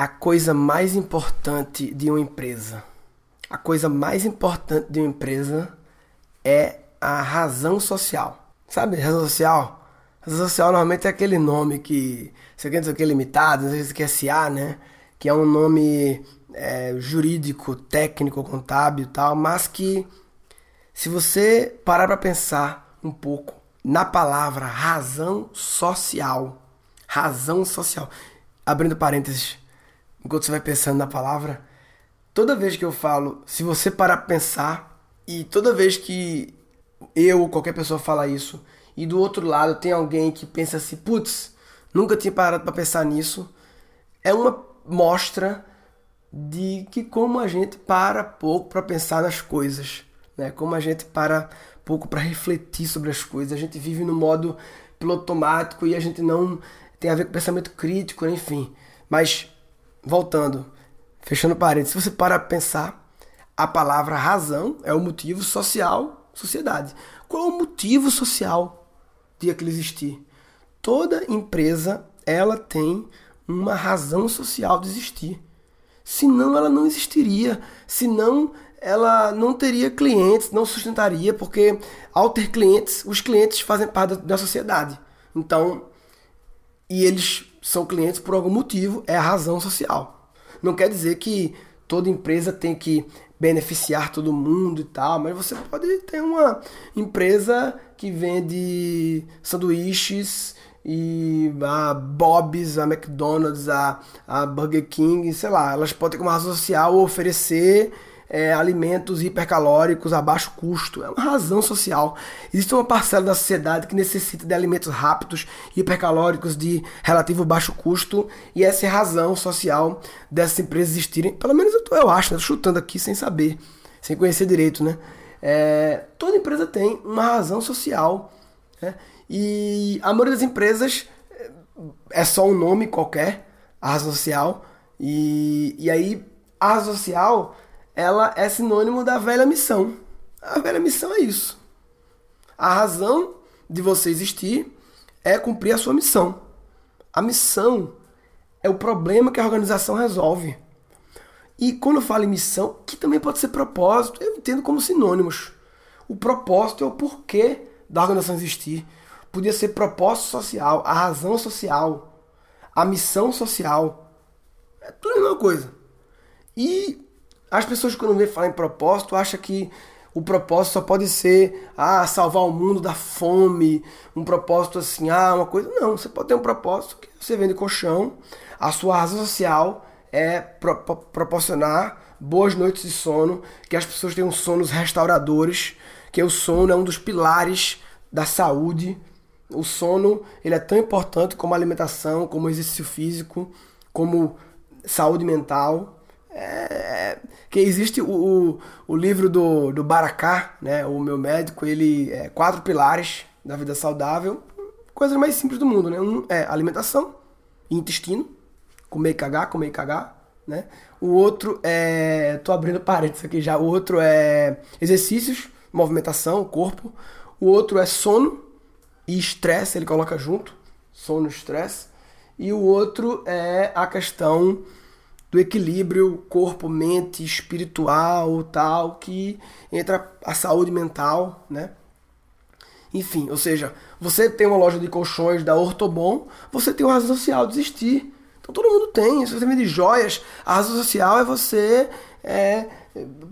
a coisa mais importante de uma empresa. A coisa mais importante de uma empresa é a razão social. Sabe, razão social? Razão social normalmente é aquele nome que, você quer dizer que é limitado, às vezes que é SA, né? Que é um nome é, jurídico, técnico, contábil e tal, mas que se você parar para pensar um pouco na palavra razão social, razão social, abrindo parênteses, enquanto você vai pensando na palavra, toda vez que eu falo, se você parar para pensar e toda vez que eu ou qualquer pessoa fala isso e do outro lado tem alguém que pensa assim, putz, nunca tinha parado para pensar nisso, é uma mostra de que como a gente para pouco para pensar nas coisas, né? Como a gente para pouco para refletir sobre as coisas. A gente vive no modo piloto automático e a gente não tem a ver com pensamento crítico, enfim. Mas voltando, fechando parênteses, se você para para pensar, a palavra razão é o motivo social, sociedade. Qual é o motivo social de aquilo existir? Toda empresa ela tem uma razão social de existir. Senão ela não existiria. Senão ela não teria clientes, não sustentaria, porque ao ter clientes, os clientes fazem parte da sociedade. Então, e eles são clientes por algum motivo, é a razão social. Não quer dizer que toda empresa tem que beneficiar todo mundo e tal, mas você pode ter uma empresa que vende sanduíches e a Bob's, a McDonald's, a, a Burger King, sei lá, elas podem ter como razão social oferecer é, alimentos hipercalóricos a baixo custo. É uma razão social. Existe uma parcela da sociedade que necessita de alimentos rápidos, hipercalóricos, de relativo baixo custo, e essa é a razão social dessas empresas existirem. Pelo menos eu, tô, eu acho, né? tô chutando aqui sem saber, sem conhecer direito, né? É, toda empresa tem uma razão social. Né? E a maioria das empresas é só um nome qualquer, a razão social. E, e aí a razão social ela é sinônimo da velha missão. A velha missão é isso. A razão de você existir é cumprir a sua missão. A missão é o problema que a organização resolve. E quando eu falo em missão, que também pode ser propósito, eu entendo como sinônimos. O propósito é o porquê da organização existir. Podia ser propósito social, a razão social, a missão social. É tudo a mesma coisa. E as pessoas quando vê falar em propósito acham que o propósito só pode ser ah, salvar o mundo da fome, um propósito assim, ah, uma coisa. Não, você pode ter um propósito que você vende colchão, a sua razão social é pro proporcionar boas noites de sono, que as pessoas tenham sonos restauradores, que o sono é um dos pilares da saúde. O sono ele é tão importante como alimentação, como exercício físico, como saúde mental. É, que existe o, o, o, livro do, do Baracá, né, o meu médico, ele é quatro pilares da vida saudável, coisa mais simples do mundo, né? Um é alimentação, intestino, comer e cagar, comer e cagar, né? O outro é, tô abrindo parênteses aqui já, o outro é exercícios, movimentação, corpo. O outro é sono e estresse, ele coloca junto, sono e estresse. E o outro é a questão do equilíbrio corpo, mente, espiritual, tal, que entra a saúde mental, né? Enfim, ou seja, você tem uma loja de colchões da Ortobon, você tem uma razão social de existir. Então todo mundo tem. Se você vende joias, a razão social é você é,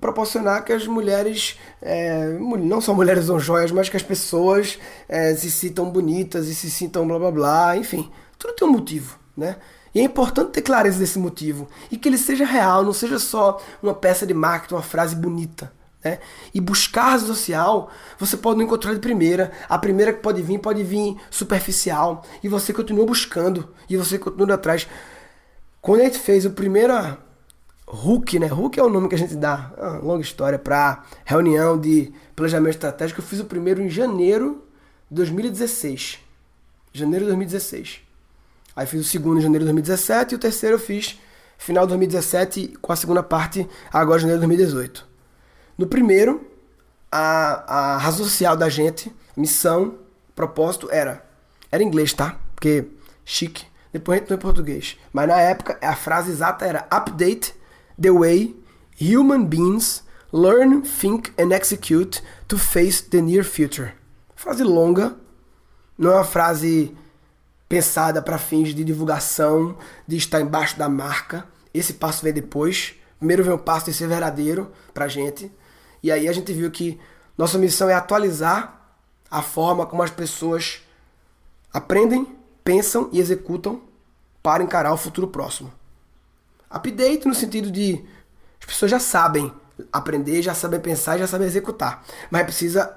proporcionar que as mulheres, é, não só mulheres usam joias, mas que as pessoas é, se sintam bonitas e se sintam blá blá blá, enfim. Tudo tem um motivo, né? E é importante ter clareza desse motivo e que ele seja real, não seja só uma peça de marketing, uma frase bonita. Né? E buscar a social, você pode não encontrar de primeira. A primeira que pode vir, pode vir superficial. E você continua buscando. E você continua atrás. Quando a gente fez o primeiro Hulk, né? Hulk é o nome que a gente dá, uma longa história, para reunião de planejamento estratégico. Eu fiz o primeiro em janeiro de 2016. Janeiro de 2016. Aí fiz o segundo em janeiro de 2017 e o terceiro eu fiz final de 2017 com a segunda parte agora em janeiro de 2018. No primeiro, a, a razão social da gente, missão, propósito era era inglês, tá? Porque chique, depois a gente em português. Mas na época a frase exata era Update the way human beings learn, think and execute to face the near future. Frase longa, não é uma frase pensada para fins de divulgação, de estar embaixo da marca. Esse passo vem depois. Primeiro vem o passo de ser verdadeiro pra gente. E aí a gente viu que nossa missão é atualizar a forma como as pessoas aprendem, pensam e executam para encarar o futuro próximo. Update no sentido de as pessoas já sabem aprender, já sabem pensar já sabem executar. Mas precisa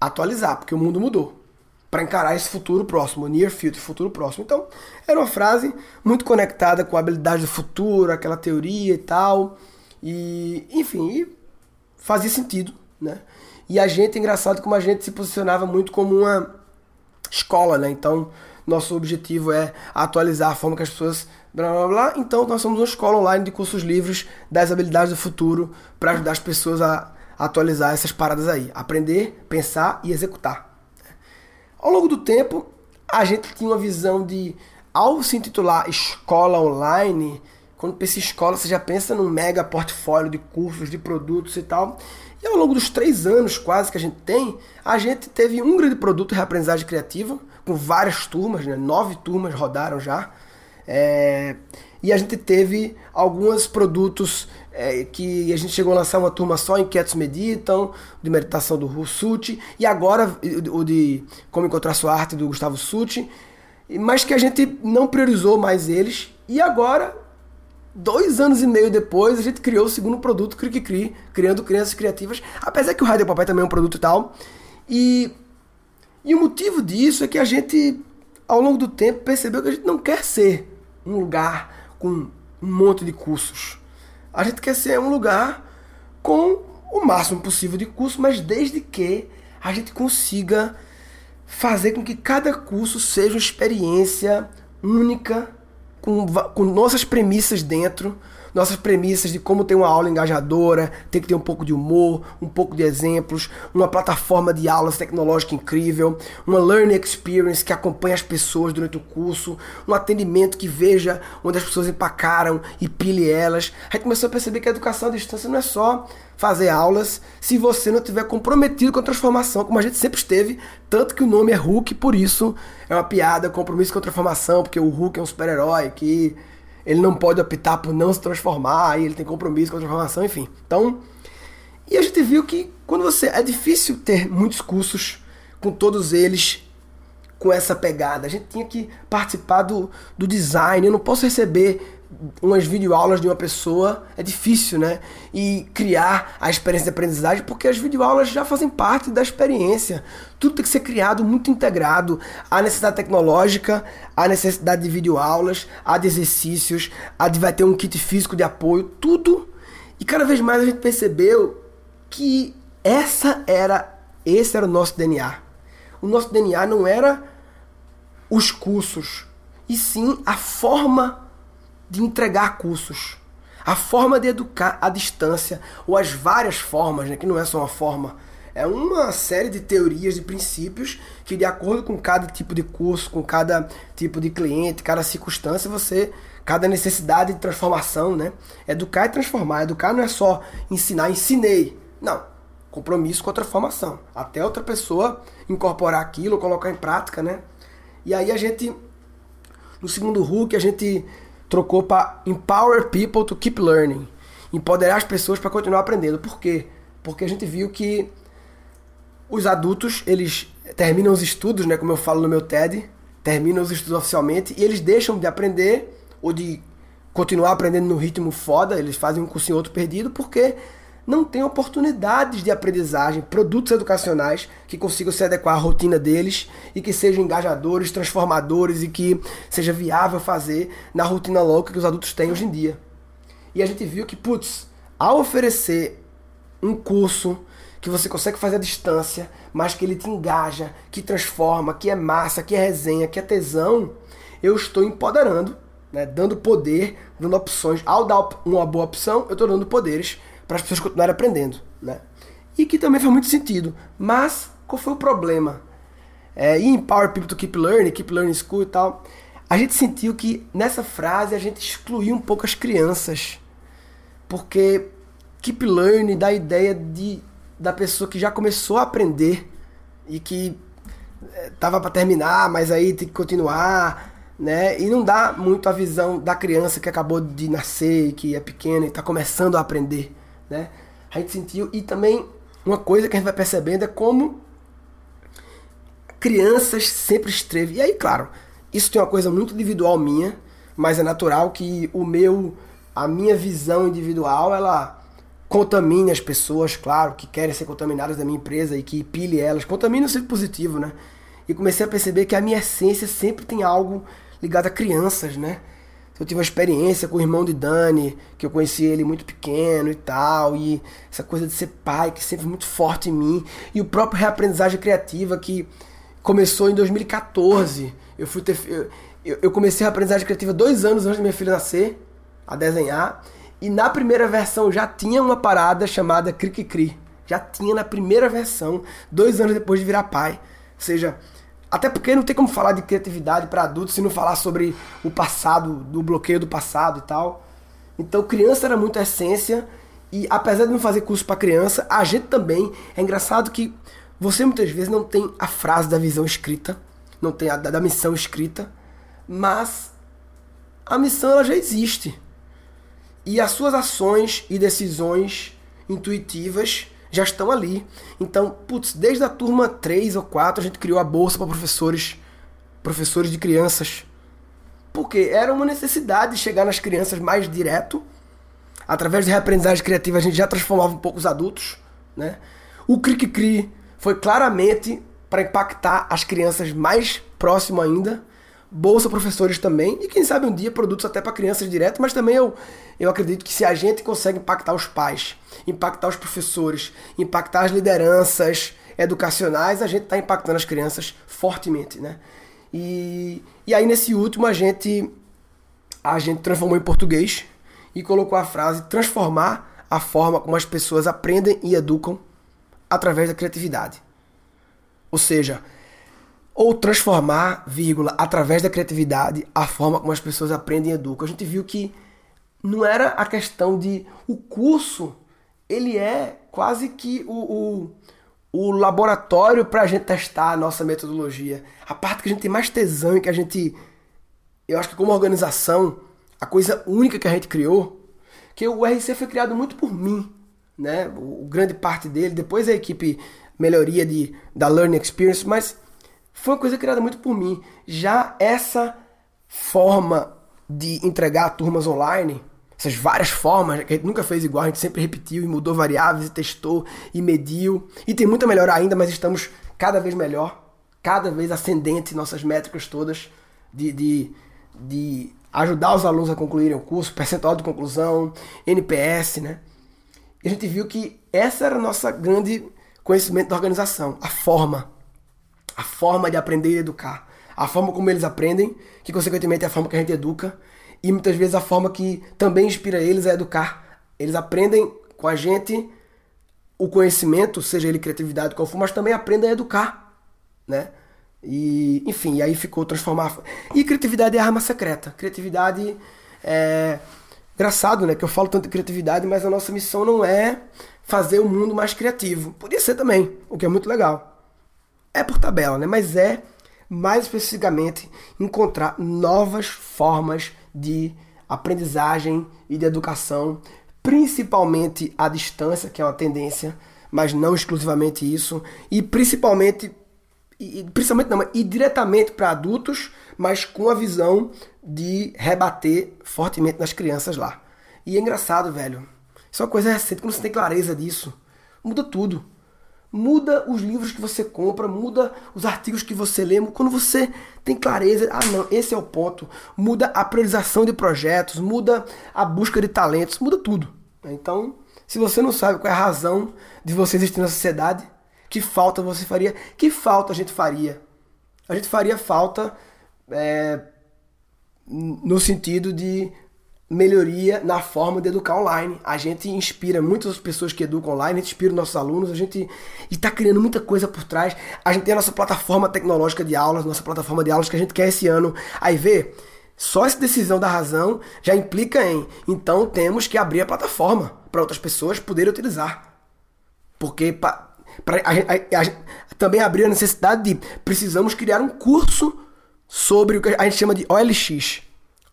atualizar, porque o mundo mudou. Para encarar esse futuro próximo, near future, futuro próximo. Então, era uma frase muito conectada com a habilidade do futuro, aquela teoria e tal. E, enfim, fazia sentido, né? E a gente, engraçado como a gente se posicionava muito como uma escola, né? Então, nosso objetivo é atualizar a forma que as pessoas blá blá blá. Então, nós somos uma escola online de cursos livres das habilidades do futuro para ajudar as pessoas a atualizar essas paradas aí, aprender, pensar e executar. Ao longo do tempo, a gente tinha uma visão de ao se intitular escola online, quando pensa em escola, você já pensa num mega portfólio de cursos, de produtos e tal. E ao longo dos três anos quase que a gente tem, a gente teve um grande produto de reaprendizagem criativa, com várias turmas, né? nove turmas rodaram já. É... E a gente teve alguns produtos é, que a gente chegou a lançar uma turma só, Inquietos Meditam, de meditação do Suti, e agora o de Como Encontrar Sua Arte, do Gustavo Suti, mas que a gente não priorizou mais eles, e agora dois anos e meio depois, a gente criou o segundo produto, Cri Cri, criando crianças criativas, apesar que o Rádio Papai também é um produto e tal. E, e o motivo disso é que a gente, ao longo do tempo, percebeu que a gente não quer ser um lugar com um monte de cursos. A gente quer ser um lugar com o máximo possível de curso, mas desde que a gente consiga fazer com que cada curso seja uma experiência única com, com nossas premissas dentro, nossas premissas de como ter uma aula engajadora, tem que ter um pouco de humor, um pouco de exemplos, uma plataforma de aulas tecnológica incrível, uma learning experience que acompanha as pessoas durante o curso, um atendimento que veja onde as pessoas empacaram e pile elas. A gente começou a perceber que a educação à distância não é só fazer aulas se você não estiver comprometido com a transformação, como a gente sempre esteve, tanto que o nome é Hulk, por isso é uma piada, compromisso com a transformação, porque o Hulk é um super-herói que ele não pode optar por não se transformar, e ele tem compromisso com a transformação, enfim. Então, e a gente viu que quando você é difícil ter muitos cursos com todos eles com essa pegada. A gente tinha que participar do, do design. Eu não posso receber umas videoaulas de uma pessoa é difícil, né? E criar a experiência de aprendizagem, porque as videoaulas já fazem parte da experiência. Tudo tem que ser criado muito integrado. A necessidade tecnológica, a necessidade de videoaulas, a de exercícios, a de vai ter um kit físico de apoio, tudo. E cada vez mais a gente percebeu que essa era esse era o nosso DNA. O nosso DNA não era os cursos, e sim a forma de entregar cursos. A forma de educar à distância, ou as várias formas, né, que não é só uma forma, é uma série de teorias, de princípios que, de acordo com cada tipo de curso, com cada tipo de cliente, cada circunstância, você, cada necessidade de transformação, né? Educar e transformar. Educar não é só ensinar, ensinei. Não. Compromisso com a transformação. Até outra pessoa incorporar aquilo, colocar em prática, né? E aí a gente, no segundo Hulk, a gente trocou para Empower People to Keep Learning. Empoderar as pessoas para continuar aprendendo. Por quê? Porque a gente viu que os adultos, eles terminam os estudos, né, como eu falo no meu TED, terminam os estudos oficialmente e eles deixam de aprender ou de continuar aprendendo no ritmo foda, eles fazem um curso em outro perdido porque não têm oportunidades de aprendizagem, produtos educacionais que consigam se adequar à rotina deles e que sejam engajadores, transformadores e que seja viável fazer na rotina louca que os adultos têm hoje em dia. E a gente viu que, putz, ao oferecer um curso que você consegue fazer à distância, mas que ele te engaja, que transforma, que é massa, que é resenha, que é tesão, eu estou empoderando, né, dando poder, dando opções. Ao dar uma boa opção, eu estou dando poderes para as pessoas continuarem aprendendo, né? E que também faz muito sentido. Mas qual foi o problema? É, e em Power People to Keep Learning, Keep Learning School e tal, a gente sentiu que nessa frase a gente excluiu um pouco as crianças. Porque keep learning dá a ideia de, da pessoa que já começou a aprender e que é, tava para terminar, mas aí tem que continuar, né? E não dá muito a visão da criança que acabou de nascer, que é pequena e está começando a aprender, né? A gente sentiu e também uma coisa que a gente vai percebendo é como crianças sempre esteve. E aí, claro, isso tem uma coisa muito individual minha, mas é natural que o meu, a minha visão individual, ela contamine as pessoas, claro, que querem ser contaminadas da minha empresa e que pile elas. Contamine o sentido positivo, né? E comecei a perceber que a minha essência sempre tem algo ligado a crianças, né? Eu tive uma experiência com o irmão de Dani, que eu conheci ele muito pequeno e tal, e essa coisa de ser pai, que sempre foi muito forte em mim, e o próprio reaprendizagem criativa que começou em 2014 eu fui ter. Eu, eu comecei a aprendizagem criativa dois anos antes da minha filha nascer, a desenhar. E na primeira versão já tinha uma parada chamada Cri Cri. Já tinha na primeira versão, dois anos depois de virar pai. Ou seja, até porque não tem como falar de criatividade para adultos se não falar sobre o passado, do bloqueio do passado e tal. Então, criança era muito essência. E apesar de não fazer curso para criança, a gente também. É engraçado que você muitas vezes não tem a frase da visão escrita não tem a da missão escrita, mas a missão ela já existe. E as suas ações e decisões intuitivas já estão ali. Então, putz, desde a turma 3 ou 4 a gente criou a bolsa para professores, professores de crianças. Porque era uma necessidade de chegar nas crianças mais direto. Através de reaprendizagem criativa a gente já transformava um pouco os adultos, né? O Cri Cri foi claramente para impactar as crianças mais próximo ainda. Bolsa professores também, e quem sabe um dia produtos até para crianças direto, mas também eu, eu acredito que se a gente consegue impactar os pais, impactar os professores, impactar as lideranças educacionais, a gente está impactando as crianças fortemente, né? E, e aí nesse último a gente a gente transformou em português e colocou a frase transformar a forma como as pessoas aprendem e educam através da criatividade. Ou seja, ou transformar, vírgula, através da criatividade, a forma como as pessoas aprendem e educam. A gente viu que não era a questão de o curso, ele é quase que o, o, o laboratório para a gente testar a nossa metodologia. A parte que a gente tem mais tesão e que a gente, eu acho que como organização, a coisa única que a gente criou, que o RC foi criado muito por mim, né? O, o grande parte dele, depois a equipe melhoria de, da learning experience, mas foi uma coisa criada muito por mim. Já essa forma de entregar turmas online, essas várias formas que a gente nunca fez igual, a gente sempre repetiu e mudou variáveis e testou e mediu. E tem muita melhor ainda, mas estamos cada vez melhor, cada vez ascendente nossas métricas todas de, de, de ajudar os alunos a concluírem o curso, percentual de conclusão, NPS, né? E a gente viu que essa era a nossa grande conhecimento da organização, a forma. A forma de aprender e educar. A forma como eles aprendem, que consequentemente é a forma que a gente educa, e muitas vezes a forma que também inspira eles a educar. Eles aprendem com a gente o conhecimento, seja ele criatividade qual for, mas também aprendem a educar, né? E, enfim, aí ficou transformar. E criatividade é arma secreta. Criatividade é. Engraçado, né? Que eu falo tanto de criatividade, mas a nossa missão não é fazer o mundo mais criativo. Podia ser também, o que é muito legal. É por tabela, né? Mas é mais especificamente encontrar novas formas de aprendizagem e de educação, principalmente à distância, que é uma tendência, mas não exclusivamente isso, e principalmente e, principalmente não, e diretamente para adultos, mas com a visão de rebater fortemente nas crianças lá. E é engraçado, velho. Isso é uma coisa recente, quando você tem clareza disso, muda tudo. Muda os livros que você compra, muda os artigos que você lê. Quando você tem clareza, ah não, esse é o ponto. Muda a priorização de projetos, muda a busca de talentos, muda tudo. Então, se você não sabe qual é a razão de você existir na sociedade, que falta você faria? Que falta a gente faria? A gente faria falta é, no sentido de melhoria na forma de educar online. A gente inspira muitas pessoas que educam online, a gente inspira nossos alunos, a gente está criando muita coisa por trás. A gente tem a nossa plataforma tecnológica de aulas, nossa plataforma de aulas que a gente quer esse ano. Aí vê, só essa decisão da razão já implica em, então temos que abrir a plataforma para outras pessoas poderem utilizar. Porque pra, pra, a, a, a, também abriu a necessidade de precisamos criar um curso sobre o que a gente chama de OLX.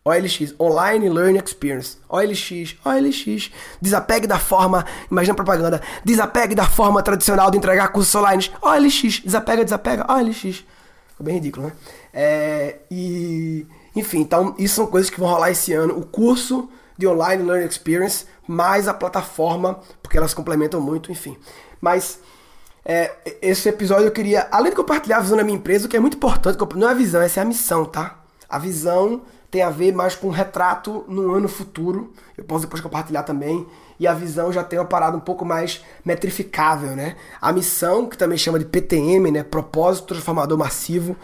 OLX, Online Learning Experience. OLX, OLX. Desapegue da forma, imagina propaganda, desapegue da forma tradicional de entregar cursos online. OLX, desapega, desapega, OLX. Ficou bem ridículo, né? É, e, enfim, então isso são coisas que vão rolar esse ano. O curso de Online Learning Experience, mais a plataforma, porque elas complementam muito, enfim. Mas é, esse episódio eu queria, além de compartilhar a visão da minha empresa, o que é muito importante, não é a visão, essa é a missão, tá? A visão tem a ver mais com um retrato no ano futuro. Eu posso depois compartilhar também. E a visão já tem uma parada um pouco mais metrificável, né? A missão, que também chama de PTM, né? Propósito Transformador Massivo,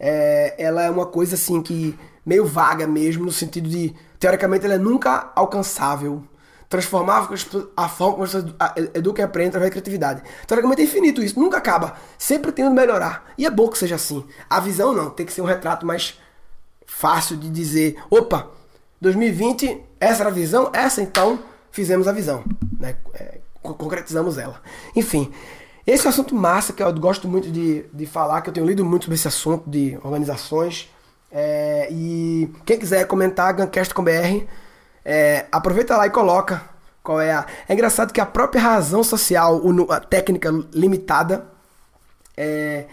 é, ela é uma coisa assim que meio vaga mesmo, no sentido de, teoricamente, ela é nunca alcançável. Transformar a forma como você educa e aprende através da criatividade. Teoricamente é infinito isso, nunca acaba. Sempre tendo melhorar. E é bom que seja assim. A visão não, tem que ser um retrato mais fácil de dizer, opa, 2020, essa era a visão, essa então fizemos a visão, né? É, concretizamos ela. Enfim, esse é um assunto massa que eu gosto muito de, de falar, que eu tenho lido muito sobre esse assunto de organizações. É, e quem quiser comentar, Guncast com BR, é, aproveita lá e coloca qual é a. É engraçado que a própria razão social, a técnica limitada, é,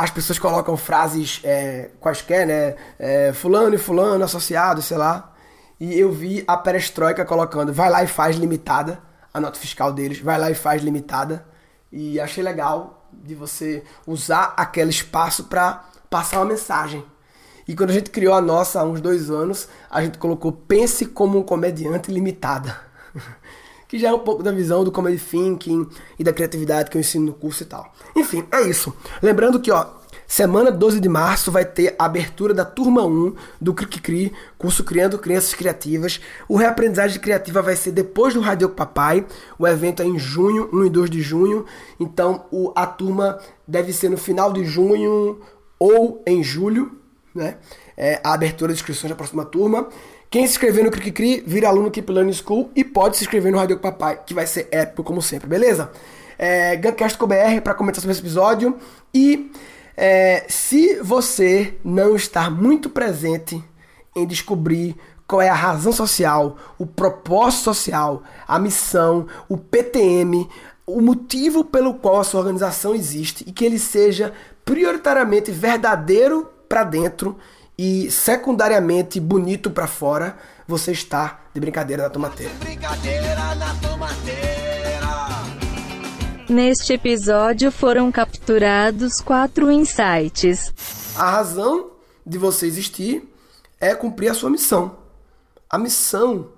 as pessoas colocam frases é, quaisquer, né? É, fulano e fulano associado, sei lá. E eu vi a perestroika colocando, vai lá e faz limitada, a nota fiscal deles, vai lá e faz limitada. E achei legal de você usar aquele espaço para passar uma mensagem. E quando a gente criou a nossa há uns dois anos, a gente colocou pense como um comediante limitada. Que já é um pouco da visão do comedy thinking e da criatividade que eu ensino no curso e tal. Enfim, é isso. Lembrando que, ó, semana 12 de março vai ter a abertura da turma 1 do Cric Cri, curso Criando Crianças Criativas. O Reaprendizagem Criativa vai ser depois do Radio Papai. O evento é em junho, 1 e 2 de junho. Então, o, a turma deve ser no final de junho ou em julho, né? É, a abertura de inscrições da próxima turma. Quem se inscrever no Cri vira aluno Keep Learning School e pode se inscrever no Radio Papai, que vai ser épico como sempre, beleza? É, com BR para comentar sobre esse episódio. E é, se você não está muito presente em descobrir qual é a razão social, o propósito social, a missão, o PTM, o motivo pelo qual a sua organização existe e que ele seja prioritariamente verdadeiro para dentro e secundariamente bonito para fora, você está de brincadeira na tomateira. Brincadeira na tomateira. Neste episódio foram capturados quatro insights. A razão de você existir é cumprir a sua missão. A missão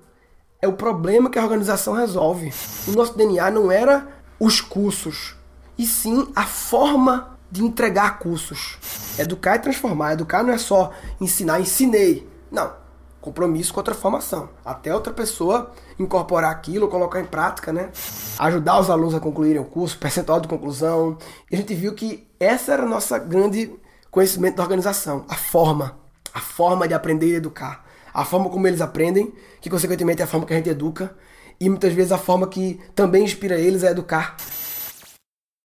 é o problema que a organização resolve. O nosso DNA não era os cursos, e sim a forma de entregar cursos. Educar e transformar. Educar não é só ensinar, ensinei. Não. Compromisso com a transformação. Até outra pessoa incorporar aquilo, colocar em prática, né? Ajudar os alunos a concluírem o curso, percentual de conclusão. E a gente viu que essa era a nossa grande conhecimento da organização. A forma. A forma de aprender e educar. A forma como eles aprendem, que consequentemente é a forma que a gente educa. E muitas vezes a forma que também inspira eles a educar